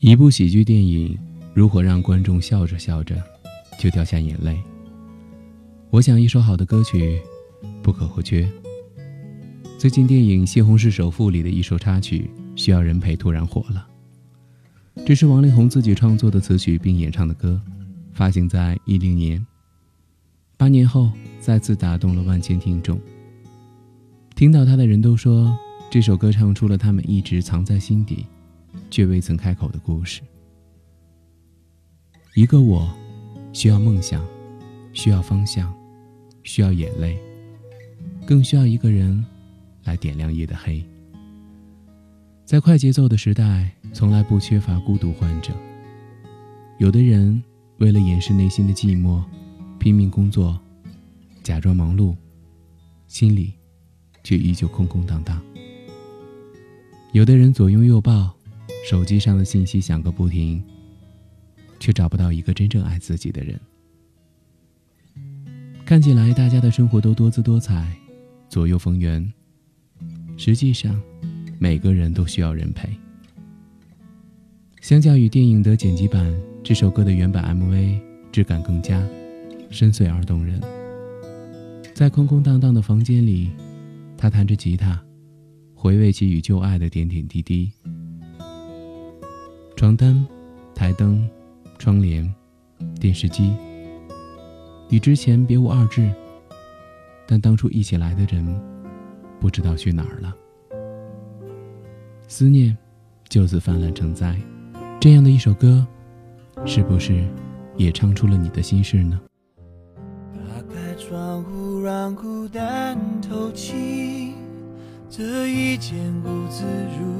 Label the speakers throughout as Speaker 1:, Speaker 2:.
Speaker 1: 一部喜剧电影如何让观众笑着笑着就掉下眼泪？我想，一首好的歌曲不可或缺。最近电影《西红柿首富》里的一首插曲《需要人陪》突然火了。这是王力宏自己创作的词曲并演唱的歌，发行在一零年。八年后，再次打动了万千听众。听到他的人都说，这首歌唱出了他们一直藏在心底。却未曾开口的故事。一个我，需要梦想，需要方向，需要眼泪，更需要一个人来点亮夜的黑。在快节奏的时代，从来不缺乏孤独患者。有的人为了掩饰内心的寂寞，拼命工作，假装忙碌，心里却依旧空空荡荡。有的人左拥右抱。手机上的信息响个不停，却找不到一个真正爱自己的人。看起来大家的生活都多姿多彩，左右逢源，实际上，每个人都需要人陪。相较于电影的剪辑版，这首歌的原版 MV 质感更佳，深邃而动人。在空空荡荡的房间里，他弹着吉他，回味起与旧爱的点点滴滴。床单、台灯、窗帘、电视机，与之前别无二致。但当初一起来的人，不知道去哪儿了。思念就此泛滥成灾。这样的一首歌，是不是也唱出了你的心事呢？
Speaker 2: 打开窗户，让孤单透气。这一间屋子如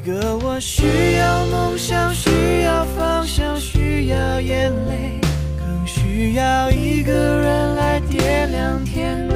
Speaker 2: 一个我需要梦想需要方向需要眼泪更需要一个人来点亮天。